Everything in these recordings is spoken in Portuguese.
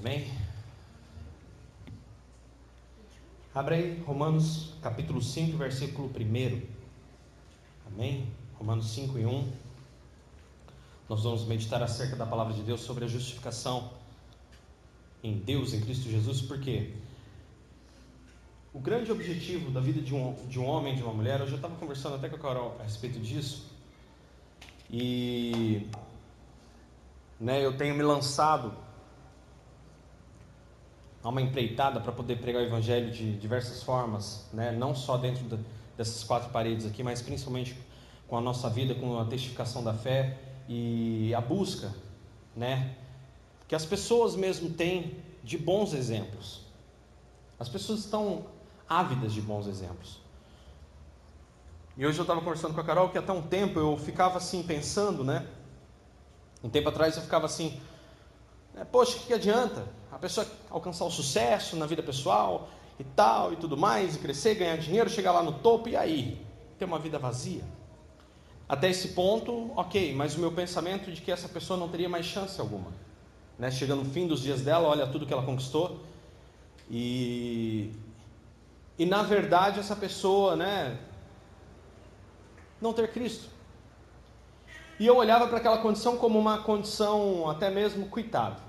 Amém? Abre aí Romanos capítulo 5, versículo 1. Amém? Romanos 5 e 1. Nós vamos meditar acerca da palavra de Deus sobre a justificação em Deus, em Cristo Jesus, porque o grande objetivo da vida de um, de um homem, de uma mulher, eu já estava conversando até com a Carol a respeito disso, e né, eu tenho me lançado a uma empreitada para poder pregar o Evangelho de diversas formas, né? não só dentro de, dessas quatro paredes aqui, mas principalmente com a nossa vida, com a testificação da fé e a busca, né? que as pessoas mesmo têm de bons exemplos. As pessoas estão ávidas de bons exemplos. E hoje eu estava conversando com a Carol que até um tempo eu ficava assim pensando, né? Um tempo atrás eu ficava assim, poxa, o que, que adianta? A pessoa alcançar o sucesso na vida pessoal e tal e tudo mais, e crescer, ganhar dinheiro, chegar lá no topo e aí? Ter uma vida vazia. Até esse ponto, ok, mas o meu pensamento de que essa pessoa não teria mais chance alguma. Né? Chegando no fim dos dias dela, olha tudo que ela conquistou. E, e na verdade essa pessoa, né, não ter Cristo. E eu olhava para aquela condição como uma condição até mesmo coitado.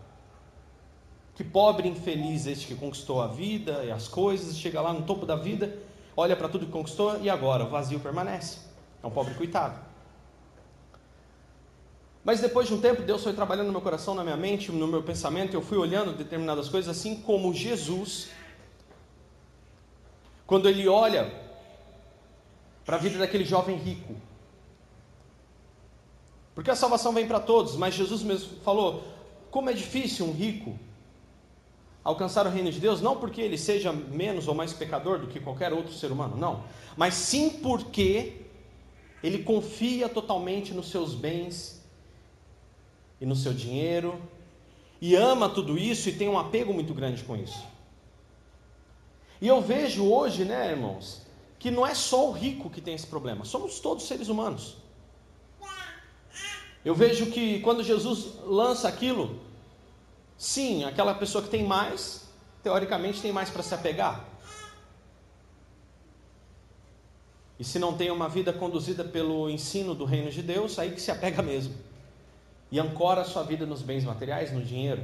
Que pobre infeliz este que conquistou a vida e as coisas, chega lá no topo da vida, olha para tudo que conquistou e agora o vazio permanece. É um pobre coitado. Mas depois de um tempo, Deus foi trabalhando no meu coração, na minha mente, no meu pensamento, eu fui olhando determinadas coisas, assim como Jesus, quando ele olha para a vida daquele jovem rico, porque a salvação vem para todos, mas Jesus mesmo falou: como é difícil um rico alcançar o reino de Deus, não porque ele seja menos ou mais pecador do que qualquer outro ser humano, não, mas sim porque ele confia totalmente nos seus bens e no seu dinheiro e ama tudo isso e tem um apego muito grande com isso. E eu vejo hoje, né, irmãos, que não é só o rico que tem esse problema, somos todos seres humanos. Eu vejo que quando Jesus lança aquilo, sim, aquela pessoa que tem mais, teoricamente tem mais para se apegar. E se não tem uma vida conduzida pelo ensino do reino de Deus, aí que se apega mesmo. E ancora a sua vida nos bens materiais, no dinheiro.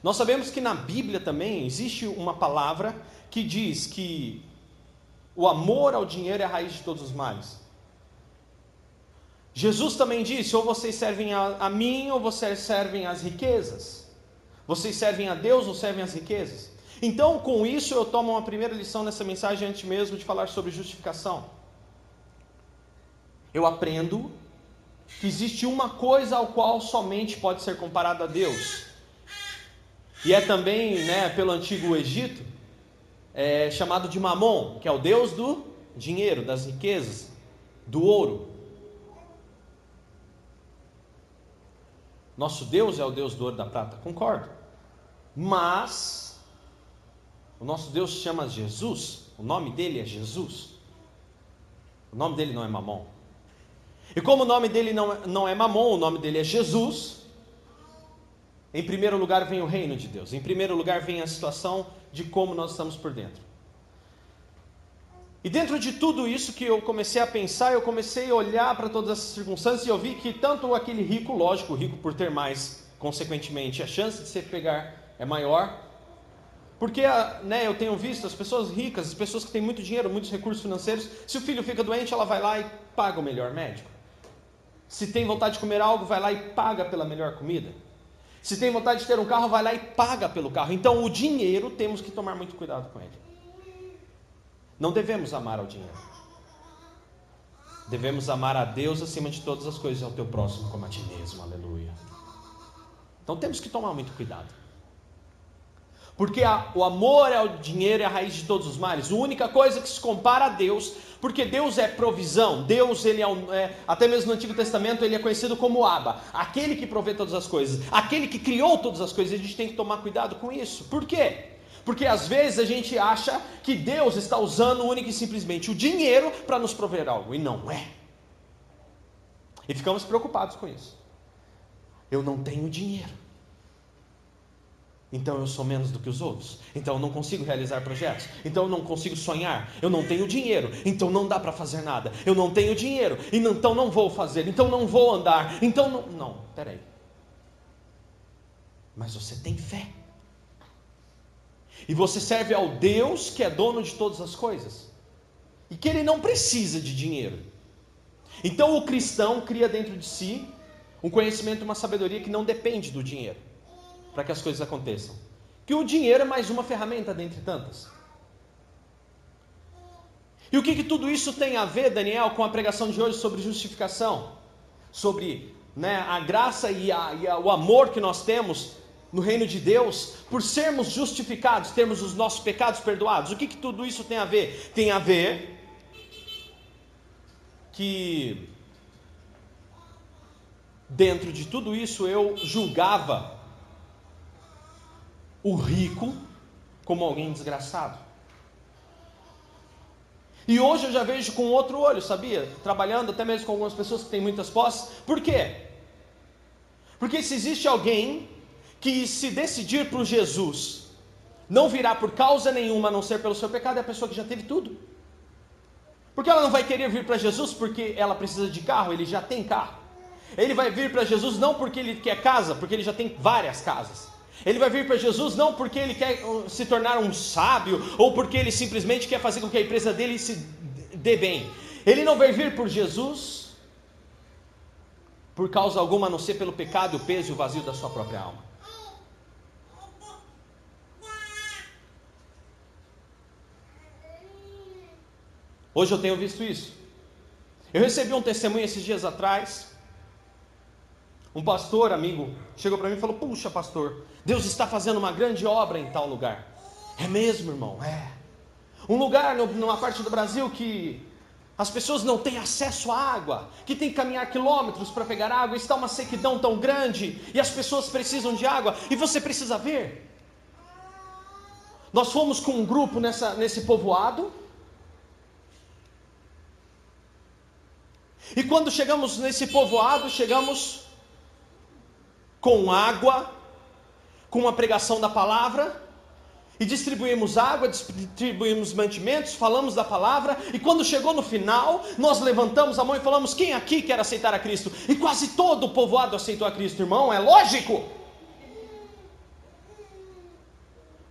Nós sabemos que na Bíblia também existe uma palavra que diz que o amor ao dinheiro é a raiz de todos os males. Jesus também disse: ou vocês servem a, a mim, ou vocês servem às riquezas. Vocês servem a Deus ou servem às riquezas? Então, com isso, eu tomo uma primeira lição nessa mensagem antes mesmo de falar sobre justificação. Eu aprendo que existe uma coisa ao qual somente pode ser comparado a Deus. E é também, né, pelo antigo Egito, é chamado de Mamon, que é o Deus do dinheiro, das riquezas, do ouro. Nosso Deus é o Deus do ouro da prata, concordo. Mas o nosso Deus se chama Jesus, o nome dele é Jesus. O nome dele não é Mamon. E como o nome dele não, é, não é Mamon, o nome dele é Jesus. Em primeiro lugar vem o reino de Deus. Em primeiro lugar vem a situação de como nós estamos por dentro. E dentro de tudo isso que eu comecei a pensar, eu comecei a olhar para todas essas circunstâncias e eu vi que tanto aquele rico, lógico, rico por ter mais, consequentemente, a chance de se pegar é maior. Porque né, eu tenho visto as pessoas ricas, as pessoas que têm muito dinheiro, muitos recursos financeiros, se o filho fica doente, ela vai lá e paga o melhor médico. Se tem vontade de comer algo, vai lá e paga pela melhor comida. Se tem vontade de ter um carro, vai lá e paga pelo carro. Então, o dinheiro, temos que tomar muito cuidado com ele. Não devemos amar ao dinheiro. Devemos amar a Deus acima de todas as coisas e ao teu próximo como a ti mesmo. Aleluia. Então temos que tomar muito cuidado. Porque a, o amor ao dinheiro é a raiz de todos os males. A única coisa que se compara a Deus, porque Deus é provisão. Deus, ele é, é, até mesmo no Antigo Testamento, ele é conhecido como Abba, aquele que provê todas as coisas, aquele que criou todas as coisas. A gente tem que tomar cuidado com isso. Por quê? Porque às vezes a gente acha que Deus está usando única e simplesmente o dinheiro para nos prover algo, e não é. E ficamos preocupados com isso. Eu não tenho dinheiro. Então eu sou menos do que os outros. Então eu não consigo realizar projetos. Então eu não consigo sonhar. Eu não tenho dinheiro. Então não dá para fazer nada. Eu não tenho dinheiro. Então não vou fazer. Então não vou andar. Então não. Não, peraí. Mas você tem fé. E você serve ao Deus que é dono de todas as coisas. E que ele não precisa de dinheiro. Então o cristão cria dentro de si um conhecimento, uma sabedoria que não depende do dinheiro para que as coisas aconteçam. Que o dinheiro é mais uma ferramenta dentre tantas. E o que, que tudo isso tem a ver, Daniel, com a pregação de hoje sobre justificação? Sobre né, a graça e, a, e a, o amor que nós temos no reino de Deus, por sermos justificados, termos os nossos pecados perdoados. O que, que tudo isso tem a ver? Tem a ver que dentro de tudo isso eu julgava o rico como alguém desgraçado. E hoje eu já vejo com outro olho, sabia? Trabalhando até mesmo com algumas pessoas que têm muitas posses. Por quê? Porque se existe alguém que se decidir por Jesus, não virá por causa nenhuma a não ser pelo seu pecado, é a pessoa que já teve tudo. Porque ela não vai querer vir para Jesus porque ela precisa de carro, ele já tem carro. Ele vai vir para Jesus não porque ele quer casa, porque ele já tem várias casas. Ele vai vir para Jesus não porque ele quer uh, se tornar um sábio ou porque ele simplesmente quer fazer com que a empresa dele se dê bem. Ele não vai vir por Jesus por causa alguma a não ser pelo pecado, o peso e o vazio da sua própria alma. Hoje eu tenho visto isso. Eu recebi um testemunho esses dias atrás. Um pastor, amigo, chegou para mim e falou: Puxa, pastor, Deus está fazendo uma grande obra em tal lugar. É mesmo, irmão? É. Um lugar numa parte do Brasil que as pessoas não têm acesso à água, que tem que caminhar quilômetros para pegar água, está uma sequidão tão grande e as pessoas precisam de água e você precisa ver. Nós fomos com um grupo nessa, nesse povoado E quando chegamos nesse povoado, chegamos com água, com uma pregação da palavra, e distribuímos água, distribuímos mantimentos, falamos da palavra, e quando chegou no final, nós levantamos a mão e falamos: Quem aqui quer aceitar a Cristo? E quase todo o povoado aceitou a Cristo, irmão, é lógico.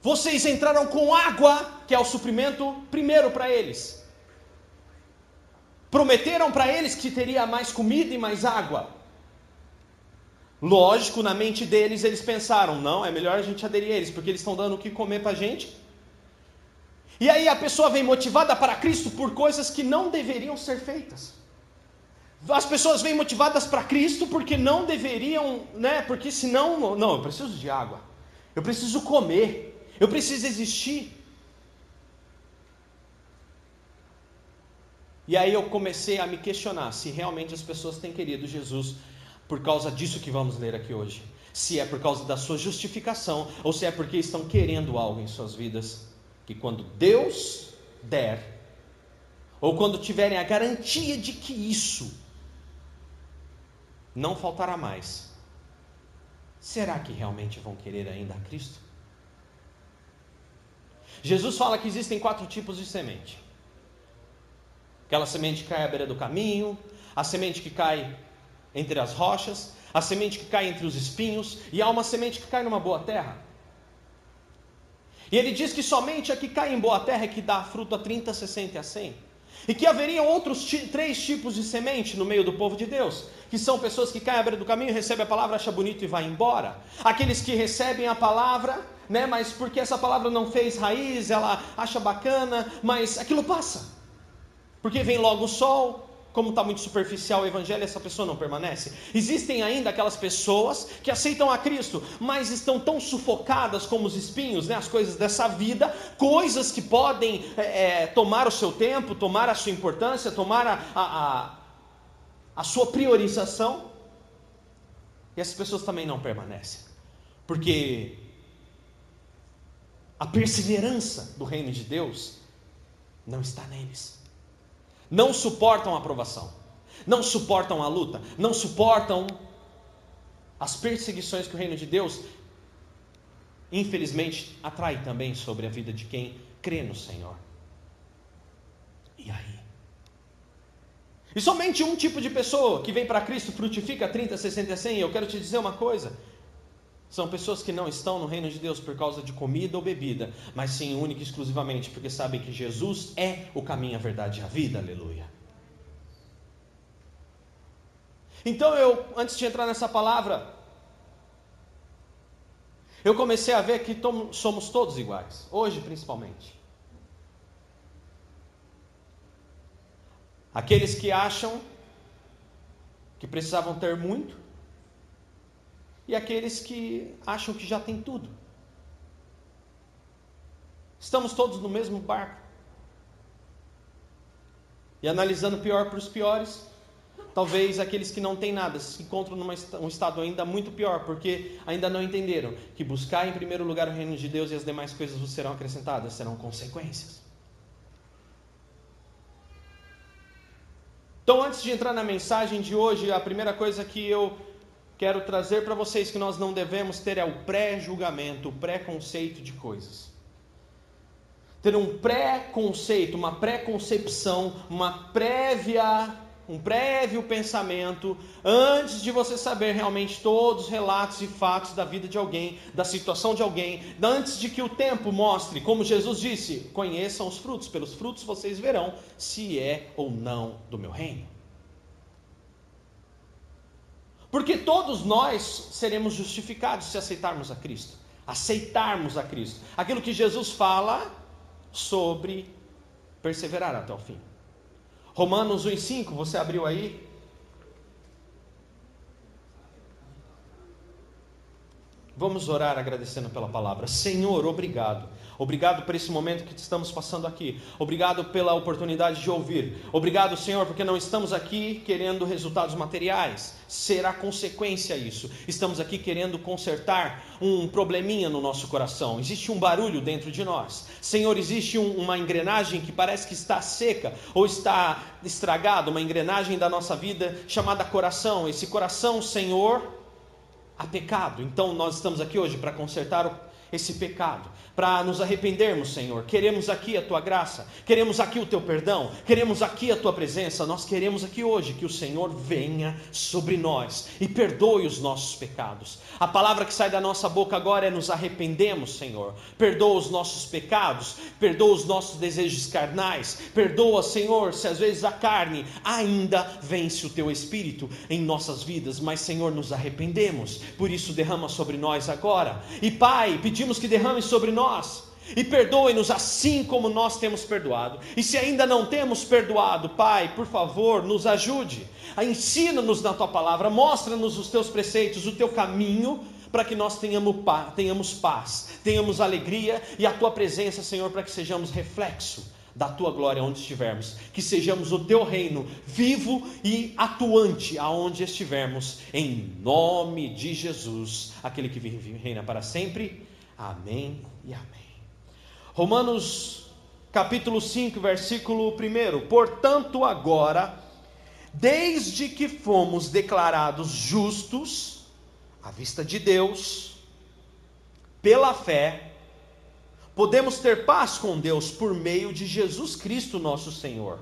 Vocês entraram com água, que é o suprimento primeiro para eles. Prometeram para eles que teria mais comida e mais água. Lógico, na mente deles, eles pensaram: não, é melhor a gente aderir a eles, porque eles estão dando o que comer para a gente. E aí a pessoa vem motivada para Cristo por coisas que não deveriam ser feitas. As pessoas vêm motivadas para Cristo porque não deveriam, né? Porque senão, não, eu preciso de água, eu preciso comer, eu preciso existir. E aí eu comecei a me questionar se realmente as pessoas têm querido Jesus por causa disso que vamos ler aqui hoje. Se é por causa da sua justificação ou se é porque estão querendo algo em suas vidas que quando Deus der ou quando tiverem a garantia de que isso não faltará mais, será que realmente vão querer ainda a Cristo? Jesus fala que existem quatro tipos de semente. Aquela semente que cai à beira do caminho, a semente que cai entre as rochas, a semente que cai entre os espinhos, e há uma semente que cai numa boa terra. E ele diz que somente a que cai em boa terra é que dá fruto a 30, 60 e a 100. E que haveriam outros três tipos de semente no meio do povo de Deus, que são pessoas que caem à beira do caminho, recebem a palavra, acham bonito e vai embora. Aqueles que recebem a palavra, né, mas porque essa palavra não fez raiz, ela acha bacana, mas aquilo passa. Porque vem logo o sol, como está muito superficial o evangelho, essa pessoa não permanece. Existem ainda aquelas pessoas que aceitam a Cristo, mas estão tão sufocadas como os espinhos, né, as coisas dessa vida, coisas que podem é, é tomar o seu tempo, tomar a sua importância, tomar a, a, a sua priorização. E essas pessoas também não permanecem, porque a perseverança do reino de Deus não está neles não suportam a aprovação, não suportam a luta, não suportam as perseguições que o reino de Deus infelizmente, atrai também sobre a vida de quem crê no Senhor. E aí? E somente um tipo de pessoa que vem para Cristo frutifica 30, 60, 100. Eu quero te dizer uma coisa: são pessoas que não estão no reino de Deus por causa de comida ou bebida, mas sim única e exclusivamente porque sabem que Jesus é o caminho, a verdade e a vida. Aleluia. Então eu, antes de entrar nessa palavra, eu comecei a ver que somos todos iguais, hoje principalmente. Aqueles que acham que precisavam ter muito, e aqueles que acham que já tem tudo. Estamos todos no mesmo barco. E analisando pior para os piores, talvez aqueles que não têm nada se encontram num estado ainda muito pior, porque ainda não entenderam que buscar em primeiro lugar o reino de Deus e as demais coisas vos serão acrescentadas, serão consequências. Então, antes de entrar na mensagem de hoje, a primeira coisa que eu quero trazer para vocês que nós não devemos ter é o pré-julgamento, o pré-conceito de coisas. Ter um pré-conceito, uma pré-concepção, uma prévia, um prévio pensamento antes de você saber realmente todos os relatos e fatos da vida de alguém, da situação de alguém, antes de que o tempo mostre, como Jesus disse, conheçam os frutos, pelos frutos vocês verão se é ou não do meu reino. Porque todos nós seremos justificados se aceitarmos a Cristo. Aceitarmos a Cristo. Aquilo que Jesus fala sobre perseverar até o fim. Romanos 1,5, você abriu aí? Vamos orar agradecendo pela palavra. Senhor, obrigado Obrigado por esse momento que estamos passando aqui. Obrigado pela oportunidade de ouvir. Obrigado, Senhor, porque não estamos aqui querendo resultados materiais. Será consequência isso. Estamos aqui querendo consertar um probleminha no nosso coração. Existe um barulho dentro de nós. Senhor, existe um, uma engrenagem que parece que está seca ou está estragada, uma engrenagem da nossa vida chamada coração. Esse coração, Senhor, há pecado. Então nós estamos aqui hoje para consertar esse pecado para nos arrependermos, Senhor. Queremos aqui a tua graça, queremos aqui o teu perdão, queremos aqui a tua presença. Nós queremos aqui hoje que o Senhor venha sobre nós e perdoe os nossos pecados. A palavra que sai da nossa boca agora é nos arrependemos, Senhor. Perdoa os nossos pecados, perdoa os nossos desejos carnais, perdoa, Senhor, se às vezes a carne ainda vence o teu espírito em nossas vidas, mas, Senhor, nos arrependemos. Por isso derrama sobre nós agora. E Pai, pedimos que derrame sobre nós. E perdoe-nos assim como nós temos perdoado. E se ainda não temos perdoado, Pai, por favor, nos ajude. Ensina-nos na tua palavra, mostra-nos os teus preceitos, o teu caminho, para que nós tenhamos paz, tenhamos paz, tenhamos alegria e a tua presença, Senhor, para que sejamos reflexo da tua glória onde estivermos, que sejamos o teu reino vivo e atuante aonde estivermos, em nome de Jesus, aquele que vive e reina para sempre. Amém e amém. Romanos capítulo 5, versículo 1. Portanto, agora, desde que fomos declarados justos à vista de Deus, pela fé, podemos ter paz com Deus por meio de Jesus Cristo, nosso Senhor.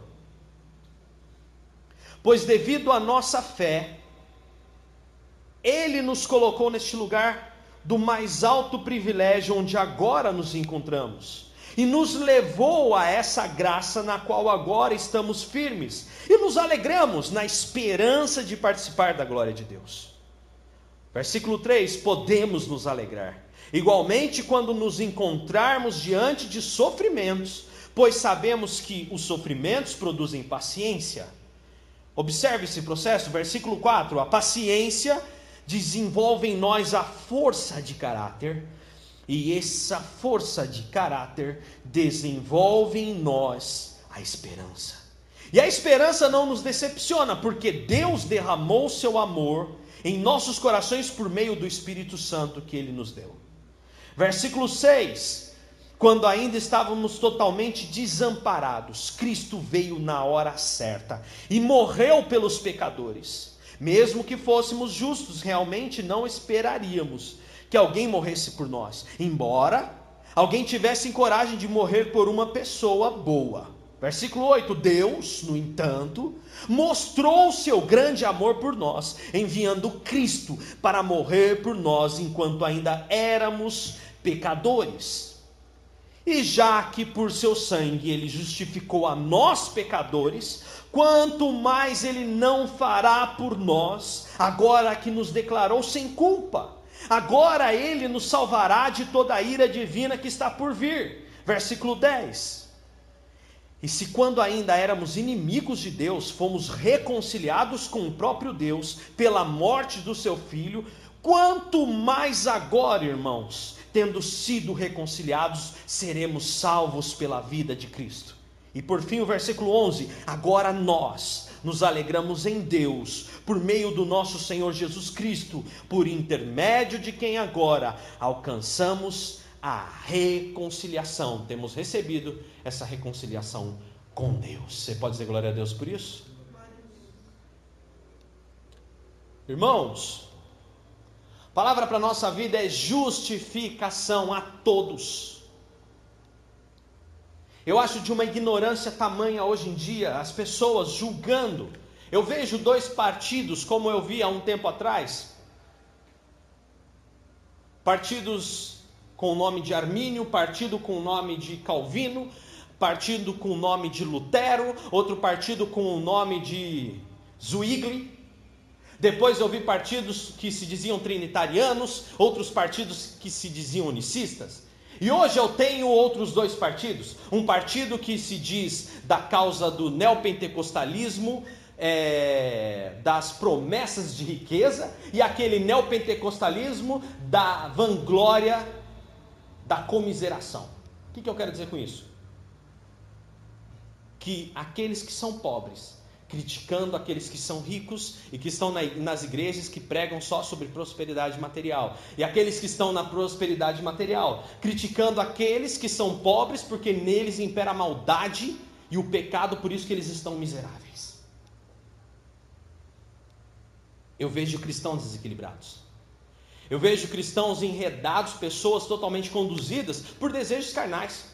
Pois devido à nossa fé, Ele nos colocou neste lugar do mais alto privilégio onde agora nos encontramos. E nos levou a essa graça na qual agora estamos firmes. E nos alegramos na esperança de participar da glória de Deus. Versículo 3: Podemos nos alegrar. Igualmente, quando nos encontrarmos diante de sofrimentos, pois sabemos que os sofrimentos produzem paciência. Observe esse processo, versículo 4: A paciência desenvolve em nós a força de caráter, e essa força de caráter desenvolve em nós a esperança. E a esperança não nos decepciona, porque Deus derramou seu amor em nossos corações por meio do Espírito Santo que ele nos deu. Versículo 6: Quando ainda estávamos totalmente desamparados, Cristo veio na hora certa e morreu pelos pecadores. Mesmo que fôssemos justos, realmente não esperaríamos que alguém morresse por nós, embora alguém tivesse coragem de morrer por uma pessoa boa. Versículo 8: Deus, no entanto, mostrou seu grande amor por nós, enviando Cristo para morrer por nós enquanto ainda éramos pecadores. E já que por seu sangue ele justificou a nós pecadores, quanto mais ele não fará por nós, agora que nos declarou sem culpa. Agora ele nos salvará de toda a ira divina que está por vir. Versículo 10. E se quando ainda éramos inimigos de Deus, fomos reconciliados com o próprio Deus pela morte do seu filho, quanto mais agora, irmãos, tendo sido reconciliados, seremos salvos pela vida de Cristo. E por fim, o versículo 11: Agora nós nos alegramos em Deus, por meio do nosso Senhor Jesus Cristo, por intermédio de quem agora alcançamos a reconciliação. Temos recebido essa reconciliação com Deus. Você pode dizer glória a Deus por isso? Irmãos, palavra para a nossa vida é justificação a todos. Eu acho de uma ignorância tamanha hoje em dia, as pessoas julgando. Eu vejo dois partidos, como eu vi há um tempo atrás, partidos com o nome de Armínio, partido com o nome de Calvino, partido com o nome de Lutero, outro partido com o nome de Zwingli. Depois eu vi partidos que se diziam trinitarianos, outros partidos que se diziam unicistas. E hoje eu tenho outros dois partidos: um partido que se diz da causa do neopentecostalismo, é, das promessas de riqueza, e aquele neopentecostalismo da vanglória da comiseração. O que, que eu quero dizer com isso? Que aqueles que são pobres, criticando aqueles que são ricos e que estão nas igrejas que pregam só sobre prosperidade material, e aqueles que estão na prosperidade material, criticando aqueles que são pobres porque neles impera a maldade e o pecado, por isso que eles estão miseráveis. Eu vejo cristãos desequilibrados. Eu vejo cristãos enredados, pessoas totalmente conduzidas por desejos carnais.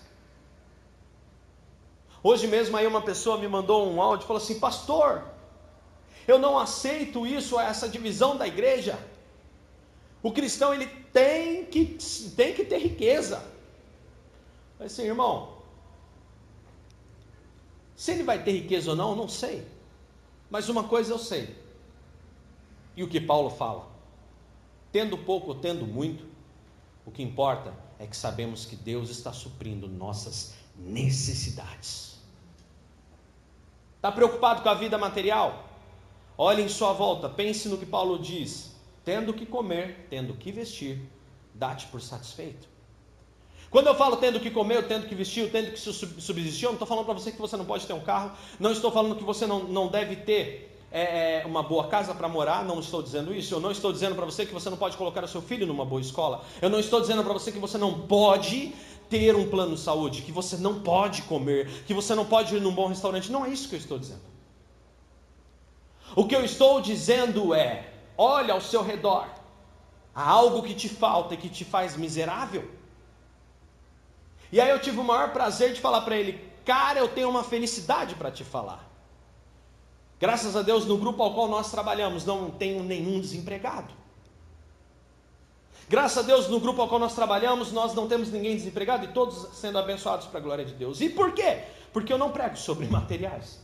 Hoje mesmo aí uma pessoa me mandou um áudio e falou assim: Pastor, eu não aceito isso, essa divisão da igreja. O cristão ele tem que, tem que ter riqueza. Mas assim, irmão, se ele vai ter riqueza ou não, eu não sei. Mas uma coisa eu sei. E o que Paulo fala? Tendo pouco ou tendo muito, o que importa é que sabemos que Deus está suprindo nossas necessidades. Está preocupado com a vida material? Olhe em sua volta, pense no que Paulo diz: tendo que comer, tendo que vestir, dá-te por satisfeito. Quando eu falo tendo que comer, eu tendo que vestir, eu tendo que subsistir, eu não estou falando para você que você não pode ter um carro, não estou falando que você não, não deve ter é, é, uma boa casa para morar, não estou dizendo isso. Eu não estou dizendo para você que você não pode colocar o seu filho numa boa escola. Eu não estou dizendo para você que você não pode ter um plano de saúde, que você não pode comer, que você não pode ir num bom restaurante. Não é isso que eu estou dizendo. O que eu estou dizendo é: olha ao seu redor, há algo que te falta e que te faz miserável. E aí eu tive o maior prazer de falar para ele: cara, eu tenho uma felicidade para te falar. Graças a Deus, no grupo ao qual nós trabalhamos, não tenho nenhum desempregado. Graças a Deus, no grupo ao qual nós trabalhamos, nós não temos ninguém desempregado e todos sendo abençoados para a glória de Deus. E por quê? Porque eu não prego sobre materiais.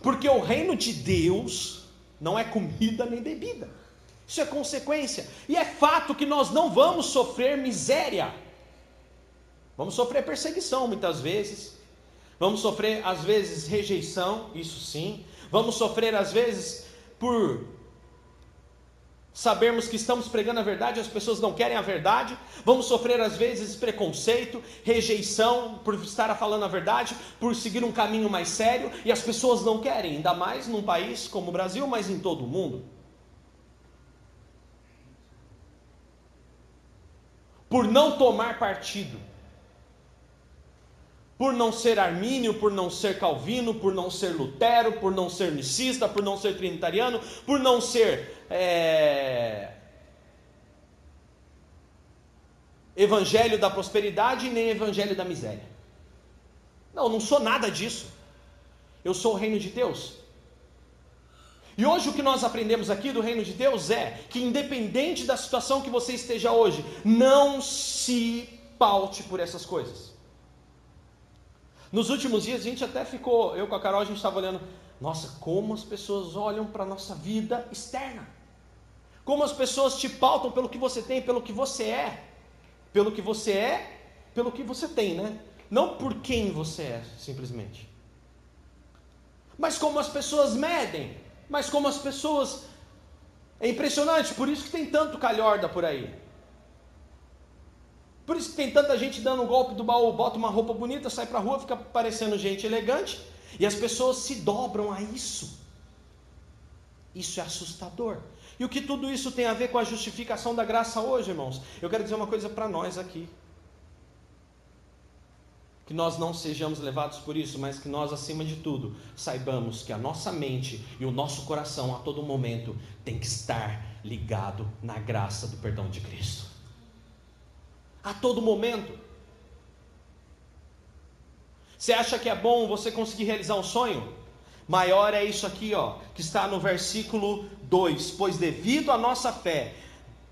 Porque o reino de Deus não é comida nem bebida. Isso é consequência. E é fato que nós não vamos sofrer miséria. Vamos sofrer perseguição muitas vezes. Vamos sofrer às vezes rejeição, isso sim. Vamos sofrer às vezes por sabermos que estamos pregando a verdade as pessoas não querem a verdade. Vamos sofrer às vezes preconceito, rejeição por estar falando a verdade, por seguir um caminho mais sério e as pessoas não querem, ainda mais num país como o Brasil, mas em todo o mundo. Por não tomar partido por não ser armínio, por não ser calvino, por não ser lutero, por não ser nicista, por não ser trinitariano, por não ser é, evangelho da prosperidade nem evangelho da miséria. Não, não sou nada disso. Eu sou o reino de Deus. E hoje o que nós aprendemos aqui do reino de Deus é que, independente da situação que você esteja hoje, não se paute por essas coisas. Nos últimos dias a gente até ficou, eu com a Carol, a gente estava olhando, nossa, como as pessoas olham para a nossa vida externa. Como as pessoas te pautam pelo que você tem, pelo que você é. Pelo que você é, pelo que você tem, né? Não por quem você é, simplesmente. Mas como as pessoas medem mas como as pessoas. É impressionante, por isso que tem tanto calhorda por aí. Por isso que tem tanta gente dando um golpe do baú, bota uma roupa bonita, sai para a rua, fica parecendo gente elegante, e as pessoas se dobram a isso. Isso é assustador. E o que tudo isso tem a ver com a justificação da graça hoje, irmãos? Eu quero dizer uma coisa para nós aqui que nós não sejamos levados por isso, mas que nós, acima de tudo, saibamos que a nossa mente e o nosso coração a todo momento tem que estar ligado na graça do perdão de Cristo. A todo momento. Você acha que é bom você conseguir realizar um sonho? Maior é isso aqui, ó, que está no versículo 2: Pois devido à nossa fé,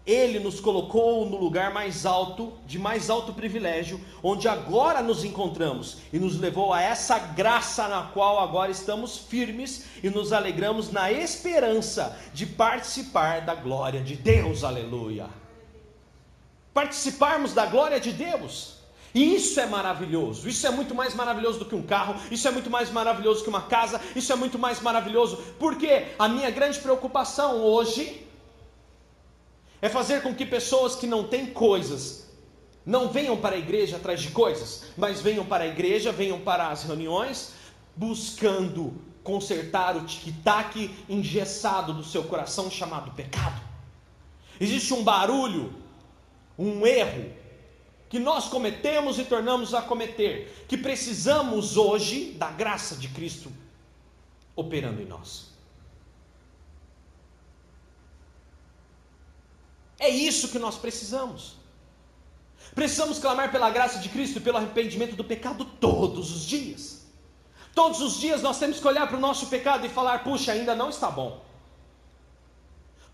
ele nos colocou no lugar mais alto, de mais alto privilégio, onde agora nos encontramos, e nos levou a essa graça na qual agora estamos firmes e nos alegramos na esperança de participar da glória de Deus. Aleluia! Participarmos da glória de Deus. E isso é maravilhoso. Isso é muito mais maravilhoso do que um carro. Isso é muito mais maravilhoso que uma casa. Isso é muito mais maravilhoso. Porque a minha grande preocupação hoje é fazer com que pessoas que não têm coisas não venham para a igreja atrás de coisas, mas venham para a igreja, venham para as reuniões, buscando consertar o tic-tac engessado do seu coração chamado pecado. Existe um barulho, um erro que nós cometemos e tornamos a cometer, que precisamos hoje da graça de Cristo operando em nós. É isso que nós precisamos. Precisamos clamar pela graça de Cristo e pelo arrependimento do pecado todos os dias. Todos os dias nós temos que olhar para o nosso pecado e falar: puxa, ainda não está bom.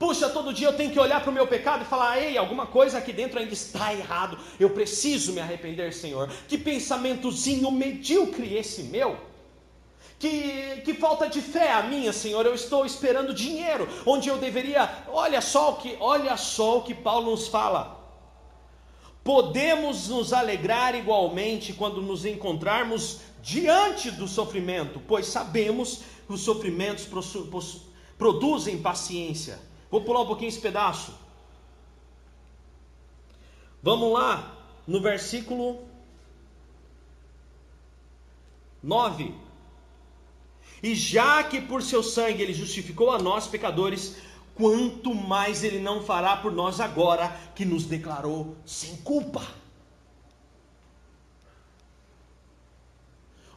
Puxa, todo dia eu tenho que olhar para o meu pecado e falar: ei, alguma coisa aqui dentro ainda está errado. Eu preciso me arrepender, Senhor. Que pensamentozinho medíocre esse meu. Que, que falta de fé a minha, Senhor. Eu estou esperando dinheiro, onde eu deveria. Olha só o que, olha só o que Paulo nos fala. Podemos nos alegrar igualmente quando nos encontrarmos diante do sofrimento, pois sabemos que os sofrimentos produzem paciência. Vou pular um pouquinho esse pedaço. Vamos lá, no versículo 9. E já que por seu sangue ele justificou a nós, pecadores, quanto mais ele não fará por nós agora que nos declarou sem culpa.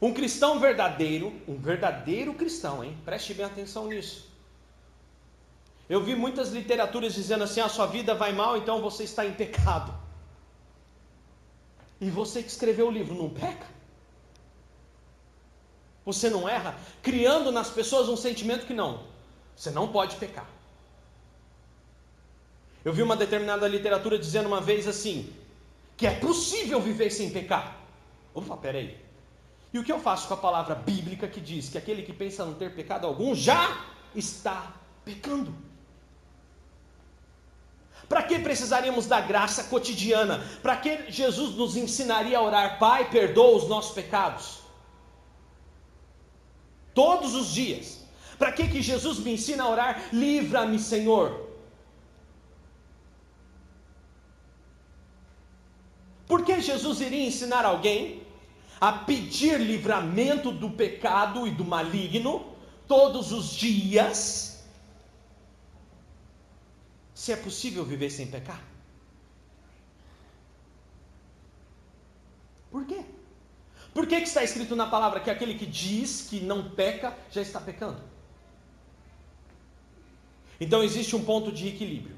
Um cristão verdadeiro, um verdadeiro cristão, hein? Preste bem atenção nisso. Eu vi muitas literaturas dizendo assim: a sua vida vai mal, então você está em pecado. E você que escreveu o livro não peca? Você não erra, criando nas pessoas um sentimento que não, você não pode pecar. Eu vi uma determinada literatura dizendo uma vez assim: que é possível viver sem pecar. Opa, peraí. E o que eu faço com a palavra bíblica que diz que aquele que pensa não ter pecado algum já está pecando? Para que precisaríamos da graça cotidiana? Para que Jesus nos ensinaria a orar, Pai, perdoa os nossos pecados? todos os dias. Para que, que Jesus me ensina a orar? Livra-me, Senhor. Por que Jesus iria ensinar alguém a pedir livramento do pecado e do maligno todos os dias? Se é possível viver sem pecar? Por quê? Por que, que está escrito na palavra que aquele que diz que não peca já está pecando? Então existe um ponto de equilíbrio.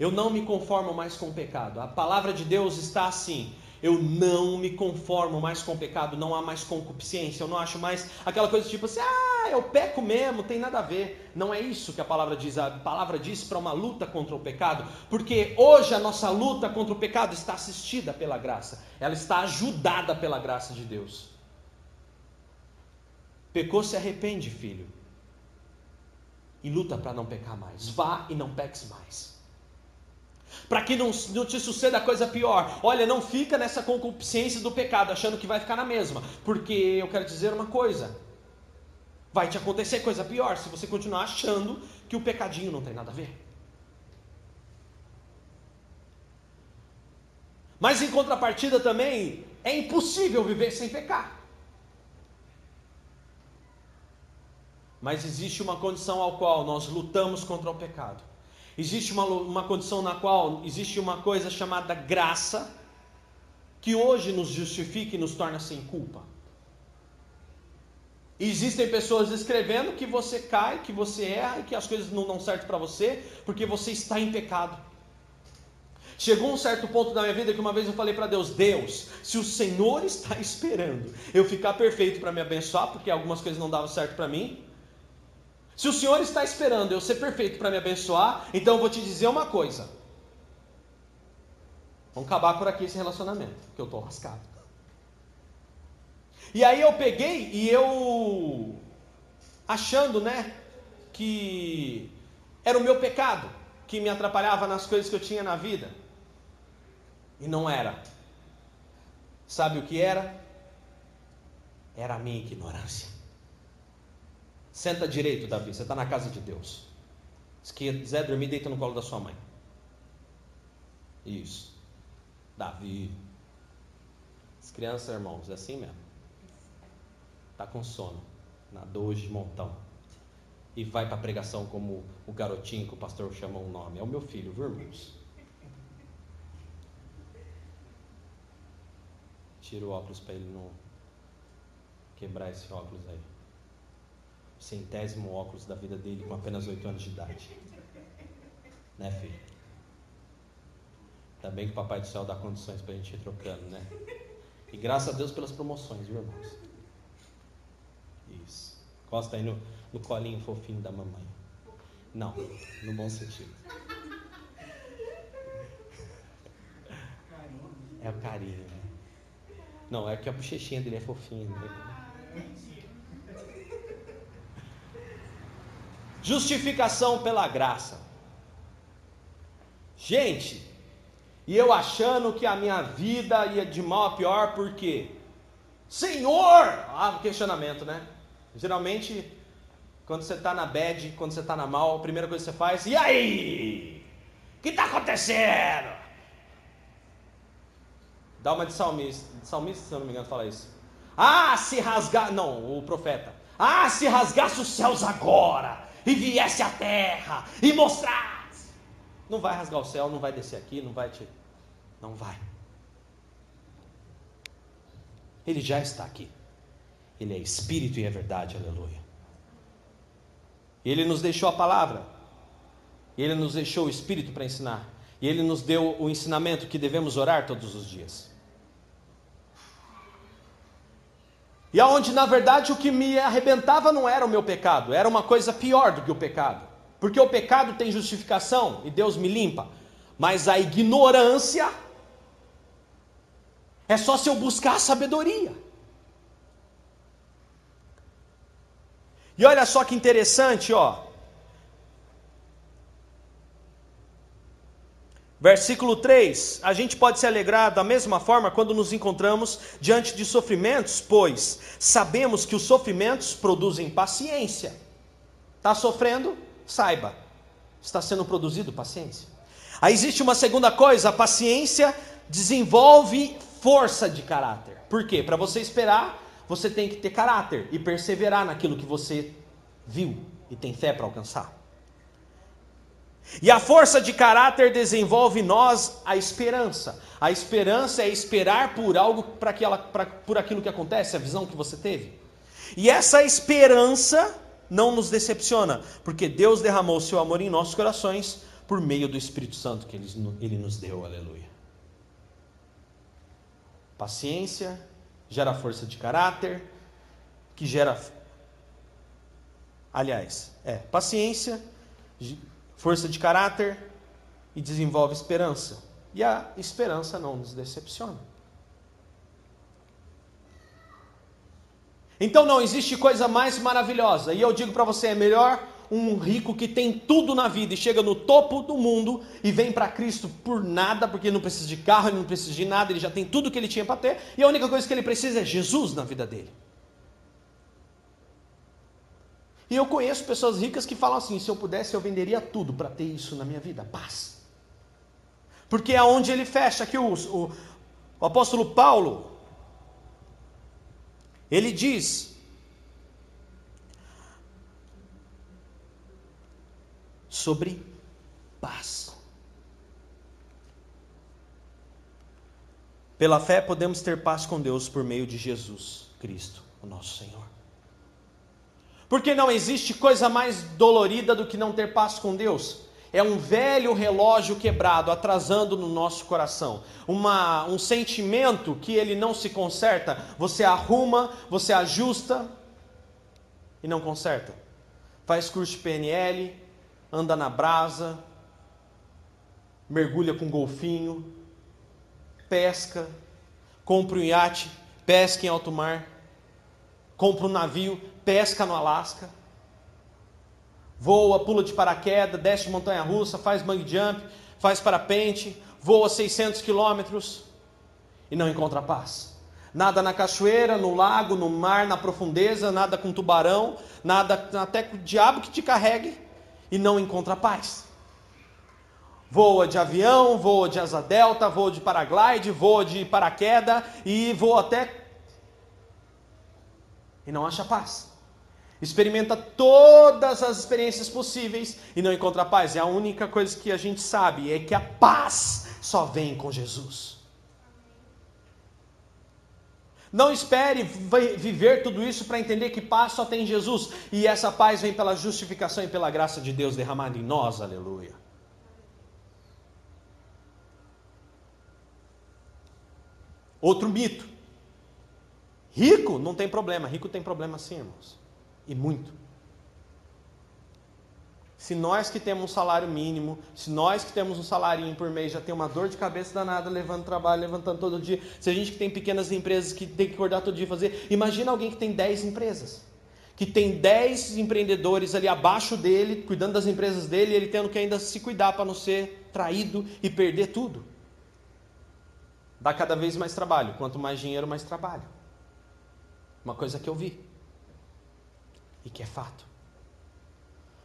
Eu não me conformo mais com o pecado. A palavra de Deus está assim: eu não me conformo mais com o pecado, não há mais concupiscência, eu não acho mais aquela coisa tipo assim, ah, eu peco mesmo, tem nada a ver. Não é isso que a palavra diz, a palavra diz para uma luta contra o pecado, porque hoje a nossa luta contra o pecado está assistida pela graça, ela está ajudada pela graça de Deus. Pecou, se arrepende, filho, e luta para não pecar mais, vá e não peques mais. Para que não, não te suceda coisa pior. Olha, não fica nessa concupiscência do pecado, achando que vai ficar na mesma, porque eu quero dizer uma coisa: vai te acontecer coisa pior se você continuar achando que o pecadinho não tem nada a ver. Mas em contrapartida também, é impossível viver sem pecar. Mas existe uma condição ao qual nós lutamos contra o pecado. Existe uma, uma condição na qual existe uma coisa chamada graça, que hoje nos justifica e nos torna sem culpa. Existem pessoas escrevendo que você cai, que você erra e que as coisas não dão certo para você, porque você está em pecado. Chegou um certo ponto da minha vida que uma vez eu falei para Deus: Deus, se o Senhor está esperando eu ficar perfeito para me abençoar, porque algumas coisas não davam certo para mim, se o Senhor está esperando eu ser perfeito para me abençoar, então eu vou te dizer uma coisa. Vamos acabar por aqui esse relacionamento, que eu estou lascado. E aí eu peguei e eu achando, né, que era o meu pecado que me atrapalhava nas coisas que eu tinha na vida. E não era. Sabe o que era? Era a minha ignorância. Senta direito, Davi, você está na casa de Deus. Se quiser dormir, deita no colo da sua mãe. Isso. Davi. As crianças, irmãos, é assim mesmo. Está com sono. Nadou de montão. E vai para a pregação como o garotinho que o pastor chamou o nome. É o meu filho, viu, irmãos? Tira o óculos para ele não quebrar esse óculos aí centésimo óculos da vida dele com apenas oito anos de idade. Né, filho? Ainda bem que o Papai do Céu dá condições para a gente ir trocando, né? E graças a Deus pelas promoções, viu, irmãos? Isso. Costa aí no, no colinho fofinho da mamãe. Não, no bom sentido. É o carinho, né? Não, é que a bochechinha dele é fofinha. Né? Justificação pela graça. Gente, e eu achando que a minha vida ia de mal a pior, por quê? Senhor! Ah, questionamento, né? Geralmente, quando você está na bad, quando você está na mal, a primeira coisa que você faz, e aí? O que está acontecendo? Dá uma de salmista, salmista, se eu não me engano, fala isso. Ah, se rasgar. Não, o profeta. Ah, se rasgasse os céus agora e viesse à terra e mostrasse. Não vai rasgar o céu, não vai descer aqui, não vai te. Não vai. Ele já está aqui. Ele é espírito e é verdade, aleluia. Ele nos deixou a palavra. Ele nos deixou o espírito para ensinar. E ele nos deu o ensinamento que devemos orar todos os dias. E aonde na verdade o que me arrebentava não era o meu pecado, era uma coisa pior do que o pecado. Porque o pecado tem justificação e Deus me limpa, mas a ignorância é só se eu buscar a sabedoria. E olha só que interessante, ó. Versículo 3: A gente pode se alegrar da mesma forma quando nos encontramos diante de sofrimentos, pois sabemos que os sofrimentos produzem paciência. Está sofrendo? Saiba, está sendo produzido paciência. Aí existe uma segunda coisa: a paciência desenvolve força de caráter. Por quê? Para você esperar, você tem que ter caráter e perseverar naquilo que você viu e tem fé para alcançar. E a força de caráter desenvolve em nós a esperança. A esperança é esperar por algo para aquela, por aquilo que acontece, a visão que você teve. E essa esperança não nos decepciona, porque Deus derramou seu amor em nossos corações por meio do Espírito Santo que ele, ele nos deu. Aleluia. Paciência gera força de caráter, que gera. Aliás, é paciência, força de caráter e desenvolve esperança. E a esperança não nos decepciona. Então não existe coisa mais maravilhosa. E eu digo para você, é melhor um rico que tem tudo na vida e chega no topo do mundo e vem para Cristo por nada, porque ele não precisa de carro, ele não precisa de nada, ele já tem tudo que ele tinha para ter, e a única coisa que ele precisa é Jesus na vida dele. E eu conheço pessoas ricas que falam assim: se eu pudesse, eu venderia tudo para ter isso na minha vida, paz. Porque é onde ele fecha aqui o, o, o apóstolo Paulo, ele diz sobre paz. Pela fé podemos ter paz com Deus por meio de Jesus Cristo, o nosso Senhor. Porque não existe coisa mais dolorida do que não ter paz com Deus é um velho relógio quebrado atrasando no nosso coração. Uma, um sentimento que ele não se conserta. Você arruma, você ajusta e não conserta. Faz curso de PNL, anda na brasa, mergulha com golfinho, pesca, compra um iate, pesca em alto mar, compra um navio, pesca no Alasca voa, pula de paraquedas, desce de montanha russa, faz bang jump, faz parapente, voa 600 quilômetros e não encontra paz. Nada na cachoeira, no lago, no mar, na profundeza, nada com tubarão, nada até com o diabo que te carregue e não encontra paz. Voa de avião, voa de asa delta, voa de paraglide, voa de paraquedas e voa até e não acha paz experimenta todas as experiências possíveis e não encontra paz. E a única coisa que a gente sabe é que a paz só vem com Jesus. Não espere viver tudo isso para entender que paz só tem Jesus. E essa paz vem pela justificação e pela graça de Deus derramada em nós. Aleluia. Outro mito. Rico não tem problema. Rico tem problema sim, irmãos. E muito. Se nós que temos um salário mínimo, se nós que temos um salário por mês já tem uma dor de cabeça danada, levando trabalho, levantando todo dia, se a gente que tem pequenas empresas que tem que acordar todo dia e fazer, imagina alguém que tem 10 empresas, que tem 10 empreendedores ali abaixo dele, cuidando das empresas dele, e ele tendo que ainda se cuidar para não ser traído e perder tudo. Dá cada vez mais trabalho, quanto mais dinheiro, mais trabalho. Uma coisa que eu vi e que é fato.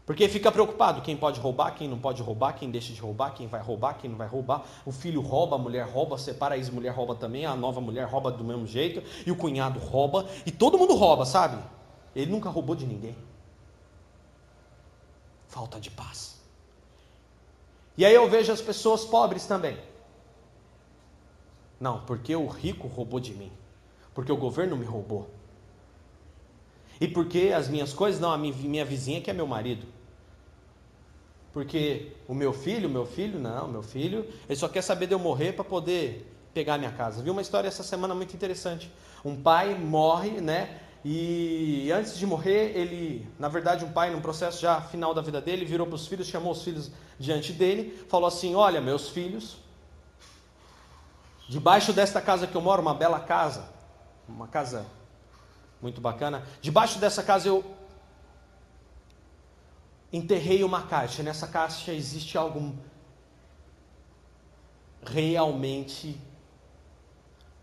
Porque fica preocupado quem pode roubar, quem não pode roubar, quem deixa de roubar, quem vai roubar, quem não vai roubar. O filho rouba, a mulher rouba, separa a ex-mulher rouba também, a nova mulher rouba do mesmo jeito, e o cunhado rouba, e todo mundo rouba, sabe? Ele nunca roubou de ninguém. Falta de paz. E aí eu vejo as pessoas pobres também. Não, porque o rico roubou de mim. Porque o governo me roubou. E porque as minhas coisas, não, a minha vizinha que é meu marido. Porque o meu filho, meu filho, não, meu filho, ele só quer saber de eu morrer para poder pegar minha casa. Vi uma história essa semana muito interessante. Um pai morre, né? E antes de morrer, ele, na verdade, um pai, num processo já final da vida dele, virou para os filhos, chamou os filhos diante dele, falou assim: Olha, meus filhos, debaixo desta casa que eu moro, uma bela casa, uma casa muito bacana. Debaixo dessa casa eu enterrei uma caixa. Nessa caixa existe algo realmente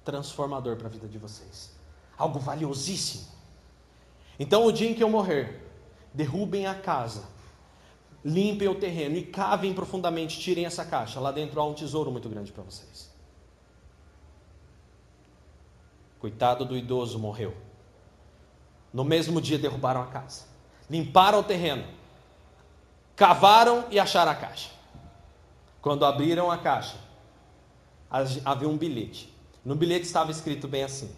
transformador para a vida de vocês. Algo valiosíssimo. Então, o dia em que eu morrer, derrubem a casa, limpem o terreno e cavem profundamente, tirem essa caixa. Lá dentro há um tesouro muito grande para vocês. Coitado do idoso, morreu. No mesmo dia derrubaram a casa, limparam o terreno, cavaram e acharam a caixa. Quando abriram a caixa, havia um bilhete. No bilhete estava escrito bem assim: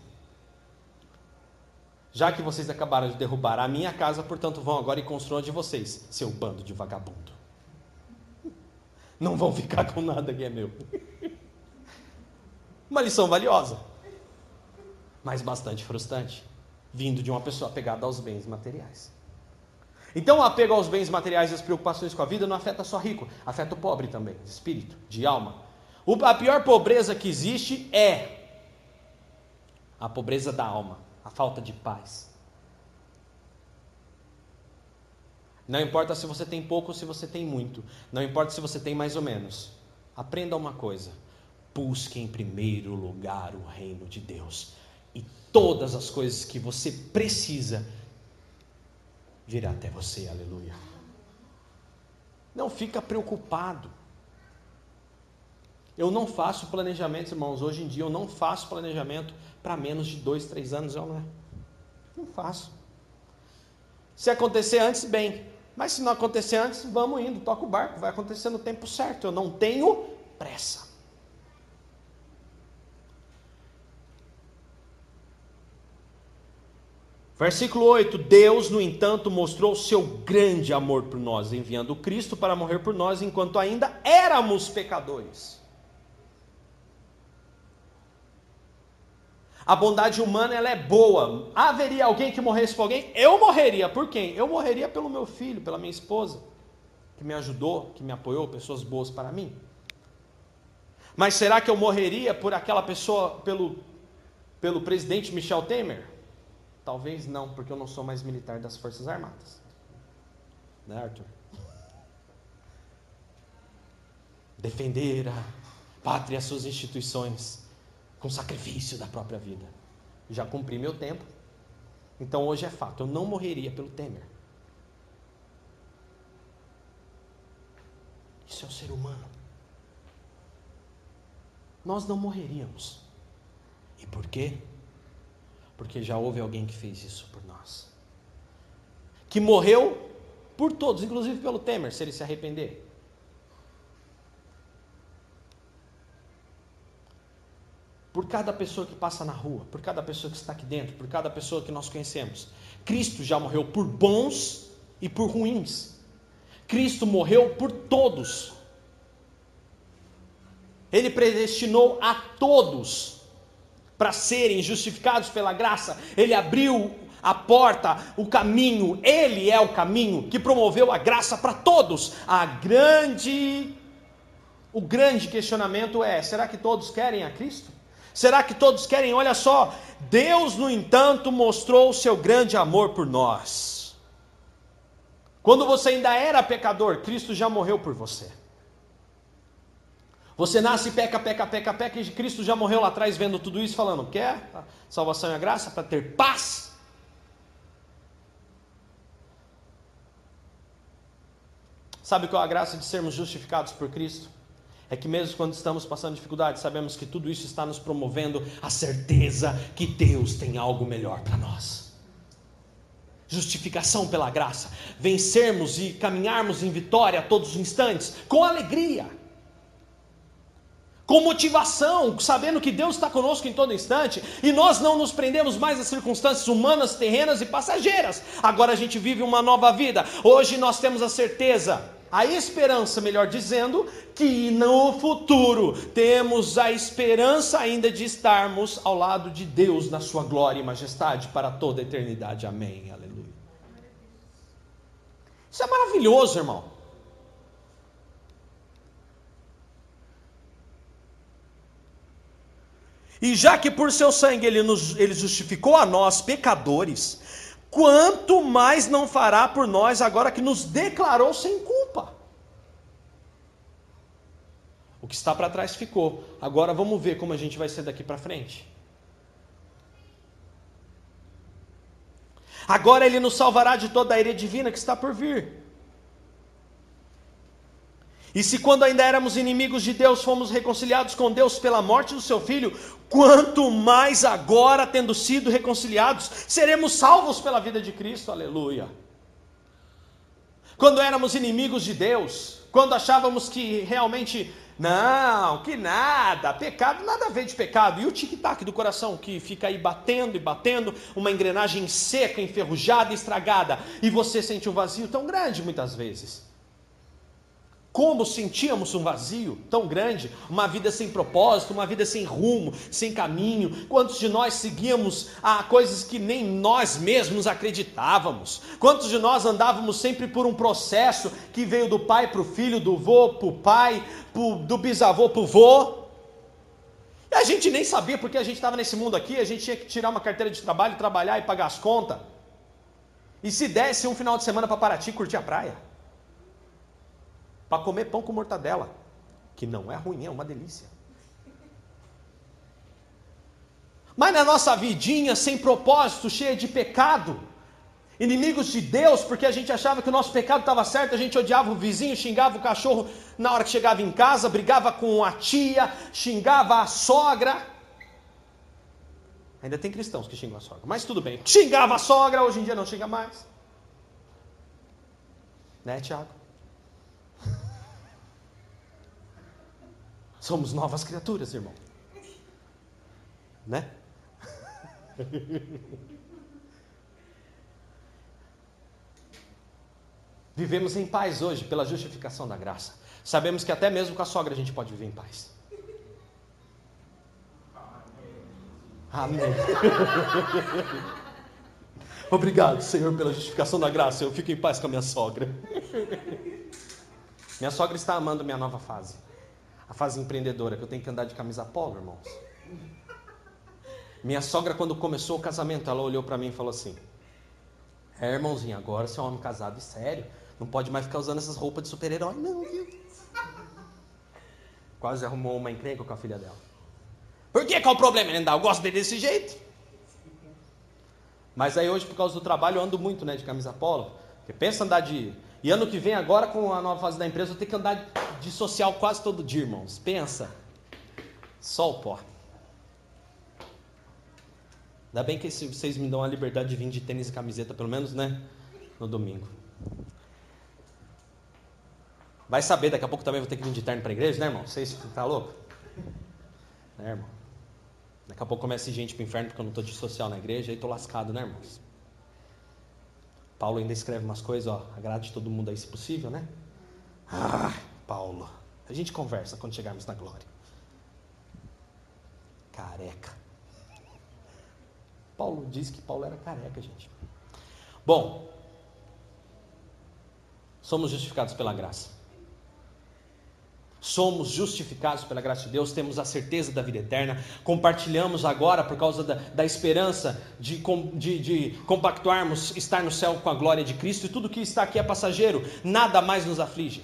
Já que vocês acabaram de derrubar a minha casa, portanto vão agora e construam a de vocês, seu bando de vagabundo. Não vão ficar com nada que é meu. Uma lição valiosa, mas bastante frustrante, vindo de uma pessoa apegada aos bens materiais. Então, o apego aos bens materiais e as preocupações com a vida não afeta só rico, afeta o pobre também, de espírito, de alma. A pior pobreza que existe é a pobreza da alma, a falta de paz. Não importa se você tem pouco ou se você tem muito, não importa se você tem mais ou menos. Aprenda uma coisa: busque em primeiro lugar o reino de Deus, e todas as coisas que você precisa virá até você, aleluia. Não fica preocupado. Eu não faço planejamento, irmãos. Hoje em dia eu não faço planejamento para menos de dois, três anos, eu não é. Não faço. Se acontecer antes, bem. Mas se não acontecer antes, vamos indo, toca o barco, vai acontecer no tempo certo. Eu não tenho pressa. Versículo 8: Deus, no entanto, mostrou o seu grande amor por nós, enviando Cristo para morrer por nós enquanto ainda éramos pecadores. A bondade humana ela é boa. Haveria alguém que morresse por alguém? Eu morreria. Por quem? Eu morreria pelo meu filho, pela minha esposa, que me ajudou, que me apoiou, pessoas boas para mim. Mas será que eu morreria por aquela pessoa, pelo, pelo presidente Michel Temer? Talvez não, porque eu não sou mais militar das Forças Armadas. Né, Arthur? Defender a pátria e as suas instituições com sacrifício da própria vida. Já cumpri meu tempo. Então hoje é fato, eu não morreria pelo Temer. Isso é o ser humano. Nós não morreríamos. E por quê? Porque já houve alguém que fez isso por nós. Que morreu por todos, inclusive pelo Temer, se ele se arrepender. Por cada pessoa que passa na rua, por cada pessoa que está aqui dentro, por cada pessoa que nós conhecemos. Cristo já morreu por bons e por ruins. Cristo morreu por todos. Ele predestinou a todos para serem justificados pela graça, ele abriu a porta, o caminho, ele é o caminho que promoveu a graça para todos. A grande o grande questionamento é: será que todos querem a Cristo? Será que todos querem? Olha só, Deus, no entanto, mostrou o seu grande amor por nós. Quando você ainda era pecador, Cristo já morreu por você. Você nasce, peca, peca, peca, peca, e Cristo já morreu lá atrás vendo tudo isso, falando: quer salvação e a graça para ter paz? Sabe qual é a graça de sermos justificados por Cristo? É que mesmo quando estamos passando dificuldade, sabemos que tudo isso está nos promovendo a certeza que Deus tem algo melhor para nós. Justificação pela graça, vencermos e caminharmos em vitória a todos os instantes, com alegria com motivação, sabendo que Deus está conosco em todo instante, e nós não nos prendemos mais às circunstâncias humanas, terrenas e passageiras. Agora a gente vive uma nova vida. Hoje nós temos a certeza, a esperança, melhor dizendo, que no futuro temos a esperança ainda de estarmos ao lado de Deus na sua glória e majestade para toda a eternidade. Amém. Aleluia. Isso é maravilhoso, irmão. E já que por seu sangue ele, nos, ele justificou a nós, pecadores, quanto mais não fará por nós agora que nos declarou sem culpa? O que está para trás ficou. Agora vamos ver como a gente vai ser daqui para frente. Agora ele nos salvará de toda a ira divina que está por vir. E se quando ainda éramos inimigos de Deus, fomos reconciliados com Deus pela morte do seu filho, quanto mais agora, tendo sido reconciliados, seremos salvos pela vida de Cristo. Aleluia. Quando éramos inimigos de Deus, quando achávamos que realmente Não, que nada, pecado, nada a ver de pecado. E o tic-tac do coração que fica aí batendo e batendo, uma engrenagem seca, enferrujada, estragada, e você sente um vazio tão grande muitas vezes. Como sentíamos um vazio tão grande, uma vida sem propósito, uma vida sem rumo, sem caminho. Quantos de nós seguíamos a coisas que nem nós mesmos acreditávamos? Quantos de nós andávamos sempre por um processo que veio do pai para o filho, do vô para o pai, do bisavô para o vô? E a gente nem sabia porque a gente estava nesse mundo aqui, a gente tinha que tirar uma carteira de trabalho, trabalhar e pagar as contas. E se desse um final de semana para Paraty curtir a praia? Para comer pão com mortadela, que não é ruim, é uma delícia. Mas na nossa vidinha sem propósito, cheia de pecado, inimigos de Deus, porque a gente achava que o nosso pecado estava certo, a gente odiava o vizinho, xingava o cachorro na hora que chegava em casa, brigava com a tia, xingava a sogra. Ainda tem cristãos que xingam a sogra, mas tudo bem. Xingava a sogra, hoje em dia não xinga mais. Né, Tiago? Somos novas criaturas, irmão. Né? Vivemos em paz hoje pela justificação da graça. Sabemos que até mesmo com a sogra a gente pode viver em paz. Amém. Obrigado, Senhor, pela justificação da graça. Eu fico em paz com a minha sogra. Minha sogra está amando minha nova fase a fase empreendedora, que eu tenho que andar de camisa polo, irmãos. Minha sogra, quando começou o casamento, ela olhou para mim e falou assim: É, irmãozinho, agora você é um homem casado e sério, não pode mais ficar usando essas roupas de super-herói, não, viu? Quase arrumou uma encrenca com a filha dela. Por que? Qual o problema, Linda? Eu gosto dele desse jeito. Mas aí hoje, por causa do trabalho, eu ando muito né, de camisa polo. Porque pensa andar de e ano que vem, agora com a nova fase da empresa, eu ter que andar de social quase todo dia, irmãos. Pensa. Só o pó. Ainda bem que vocês me dão a liberdade de vir de tênis e camiseta, pelo menos, né? No domingo. Vai saber, daqui a pouco também vou ter que vir de terno para a igreja, né, irmão? Vocês tá louco? Né, irmão? Daqui a pouco começa gente para o inferno porque eu não estou de social na igreja, aí estou lascado, né, irmãos? Paulo ainda escreve umas coisas, ó, agrade todo mundo aí se possível, né? Ah, Paulo. A gente conversa quando chegarmos na glória. Careca. Paulo diz que Paulo era careca, gente. Bom, somos justificados pela graça somos justificados pela graça de Deus, temos a certeza da vida eterna, compartilhamos agora, por causa da, da esperança de, de, de compactuarmos estar no céu com a glória de Cristo, e tudo que está aqui é passageiro, nada mais nos aflige.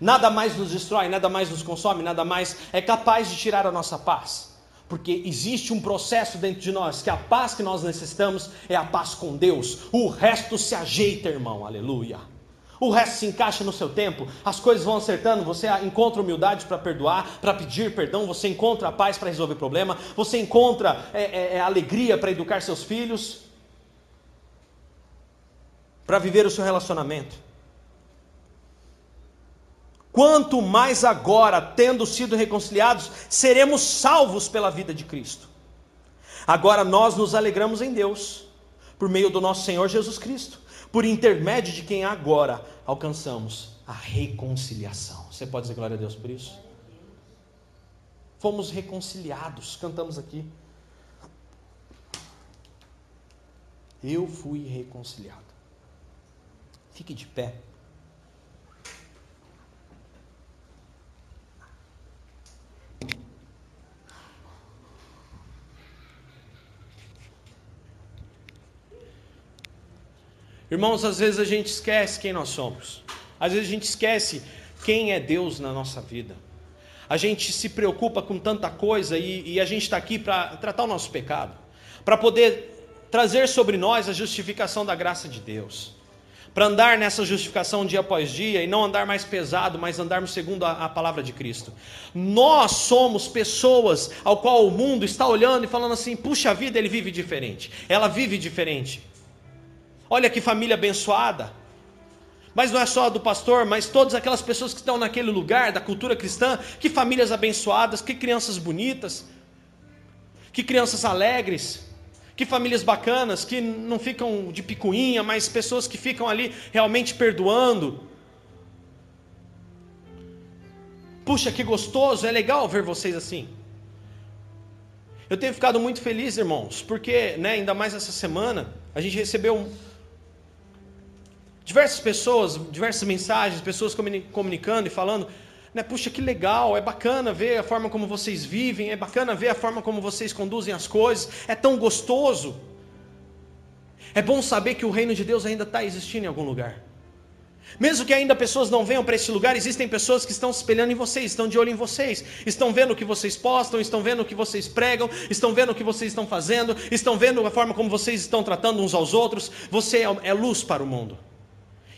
Nada mais nos destrói, nada mais nos consome, nada mais é capaz de tirar a nossa paz. Porque existe um processo dentro de nós que a paz que nós necessitamos é a paz com Deus. O resto se ajeita, irmão. Aleluia. O resto se encaixa no seu tempo, as coisas vão acertando, você encontra humildade para perdoar, para pedir perdão, você encontra a paz para resolver problema, você encontra é, é, é, alegria para educar seus filhos, para viver o seu relacionamento. Quanto mais agora, tendo sido reconciliados, seremos salvos pela vida de Cristo. Agora nós nos alegramos em Deus, por meio do nosso Senhor Jesus Cristo por intermédio de quem agora alcançamos a reconciliação. Você pode dizer glória a Deus por isso? Fomos reconciliados, cantamos aqui. Eu fui reconciliado. Fique de pé. Irmãos, às vezes a gente esquece quem nós somos. Às vezes a gente esquece quem é Deus na nossa vida. A gente se preocupa com tanta coisa e, e a gente está aqui para tratar o nosso pecado, para poder trazer sobre nós a justificação da graça de Deus, para andar nessa justificação dia após dia e não andar mais pesado, mas andarmos segundo a, a palavra de Cristo. Nós somos pessoas ao qual o mundo está olhando e falando assim: puxa vida, ele vive diferente, ela vive diferente. Olha que família abençoada. Mas não é só do pastor, mas todas aquelas pessoas que estão naquele lugar da cultura cristã, que famílias abençoadas, que crianças bonitas, que crianças alegres, que famílias bacanas, que não ficam de picuinha, mas pessoas que ficam ali realmente perdoando. Puxa, que gostoso, é legal ver vocês assim. Eu tenho ficado muito feliz, irmãos, porque, né, ainda mais essa semana, a gente recebeu diversas pessoas, diversas mensagens, pessoas comunicando e falando, né, puxa, que legal, é bacana ver a forma como vocês vivem, é bacana ver a forma como vocês conduzem as coisas, é tão gostoso. É bom saber que o reino de Deus ainda está existindo em algum lugar. Mesmo que ainda pessoas não venham para esse lugar, existem pessoas que estão se espelhando em vocês, estão de olho em vocês, estão vendo o que vocês postam, estão vendo o que vocês pregam, estão vendo o que vocês estão fazendo, estão vendo a forma como vocês estão tratando uns aos outros. Você é, é luz para o mundo.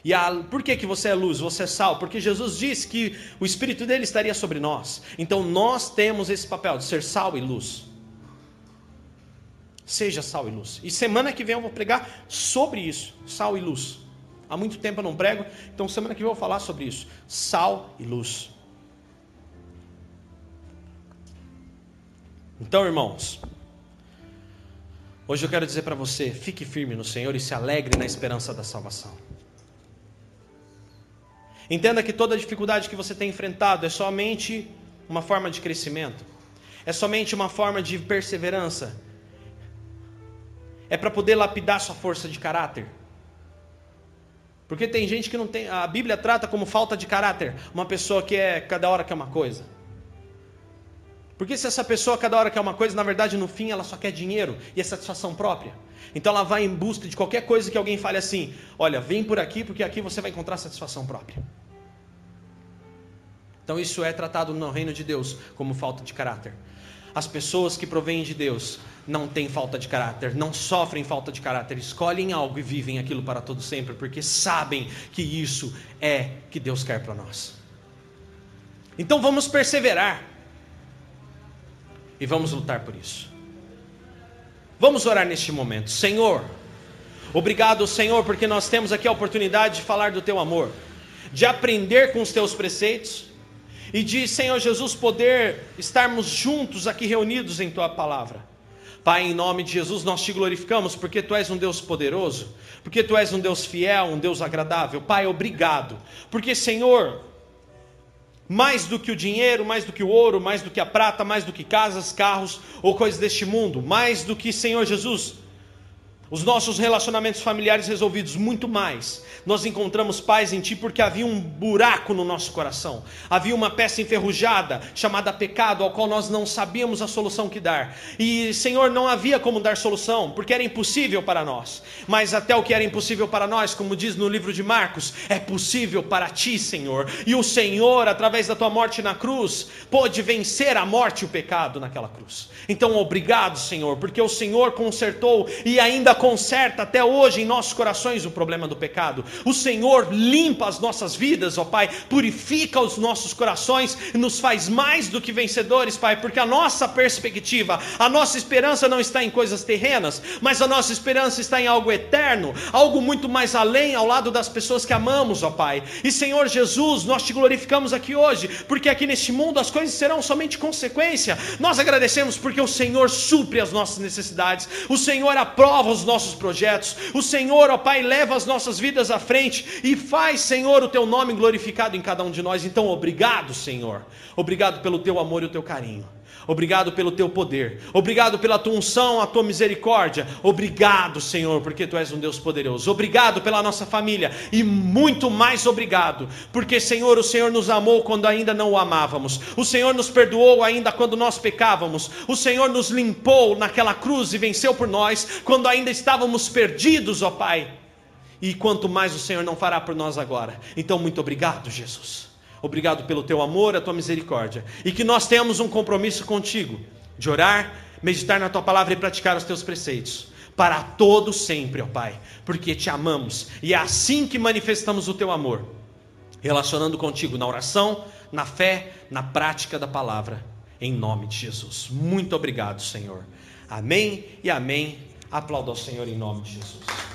E a, por que, que você é luz, você é sal? Porque Jesus disse que o Espírito dele estaria sobre nós. Então nós temos esse papel de ser sal e luz. Seja sal e luz. E semana que vem eu vou pregar sobre isso, sal e luz. Há muito tempo eu não prego, então semana que vem eu vou falar sobre isso. Sal e luz. Então, irmãos, hoje eu quero dizer para você: fique firme no Senhor e se alegre na esperança da salvação. Entenda que toda dificuldade que você tem enfrentado é somente uma forma de crescimento, é somente uma forma de perseverança, é para poder lapidar sua força de caráter. Porque tem gente que não tem. A Bíblia trata como falta de caráter uma pessoa que é cada hora quer uma coisa. Porque se essa pessoa cada hora quer uma coisa, na verdade no fim ela só quer dinheiro e a satisfação própria. Então ela vai em busca de qualquer coisa que alguém fale assim: olha, vem por aqui porque aqui você vai encontrar satisfação própria. Então isso é tratado no reino de Deus como falta de caráter. As pessoas que provêm de Deus não têm falta de caráter, não sofrem falta de caráter, escolhem algo e vivem aquilo para todo sempre, porque sabem que isso é que Deus quer para nós. Então vamos perseverar e vamos lutar por isso. Vamos orar neste momento, Senhor. Obrigado, Senhor, porque nós temos aqui a oportunidade de falar do teu amor, de aprender com os teus preceitos e de, Senhor Jesus, poder estarmos juntos aqui reunidos em tua palavra. Pai, em nome de Jesus, nós te glorificamos porque tu és um Deus poderoso, porque tu és um Deus fiel, um Deus agradável. Pai, obrigado, porque, Senhor, mais do que o dinheiro, mais do que o ouro, mais do que a prata, mais do que casas, carros ou coisas deste mundo, mais do que, Senhor Jesus, os nossos relacionamentos familiares resolvidos, muito mais. Nós encontramos paz em Ti porque havia um buraco no nosso coração, havia uma peça enferrujada chamada pecado, ao qual nós não sabíamos a solução que dar. E, Senhor, não havia como dar solução, porque era impossível para nós. Mas até o que era impossível para nós, como diz no livro de Marcos, é possível para Ti, Senhor. E o Senhor, através da Tua morte na cruz, pôde vencer a morte e o pecado naquela cruz. Então, obrigado, Senhor, porque o Senhor consertou e ainda conserta até hoje em nossos corações o problema do pecado. O Senhor limpa as nossas vidas, ó Pai, purifica os nossos corações nos faz mais do que vencedores, Pai, porque a nossa perspectiva, a nossa esperança não está em coisas terrenas, mas a nossa esperança está em algo eterno, algo muito mais além, ao lado das pessoas que amamos, ó Pai. E Senhor Jesus, nós te glorificamos aqui hoje, porque aqui neste mundo as coisas serão somente consequência. Nós agradecemos porque o Senhor supre as nossas necessidades, o Senhor aprova os nossos projetos. O Senhor, ó Pai, leva as nossas vidas à frente e faz, Senhor, o teu nome glorificado em cada um de nós. Então, obrigado, Senhor. Obrigado pelo teu amor e o teu carinho. Obrigado pelo teu poder. Obrigado pela tua unção, a tua misericórdia. Obrigado, Senhor, porque tu és um Deus poderoso. Obrigado pela nossa família e muito mais obrigado, porque Senhor, o Senhor nos amou quando ainda não o amávamos. O Senhor nos perdoou ainda quando nós pecávamos. O Senhor nos limpou naquela cruz e venceu por nós quando ainda estávamos perdidos, ó Pai. E quanto mais o Senhor não fará por nós agora. Então, muito obrigado, Jesus. Obrigado pelo teu amor, a tua misericórdia. E que nós tenhamos um compromisso contigo de orar, meditar na tua palavra e praticar os teus preceitos. Para todo sempre, ó Pai, porque te amamos e é assim que manifestamos o teu amor, relacionando contigo na oração, na fé, na prática da palavra, em nome de Jesus. Muito obrigado, Senhor. Amém e amém. Aplauda ao Senhor em nome de Jesus.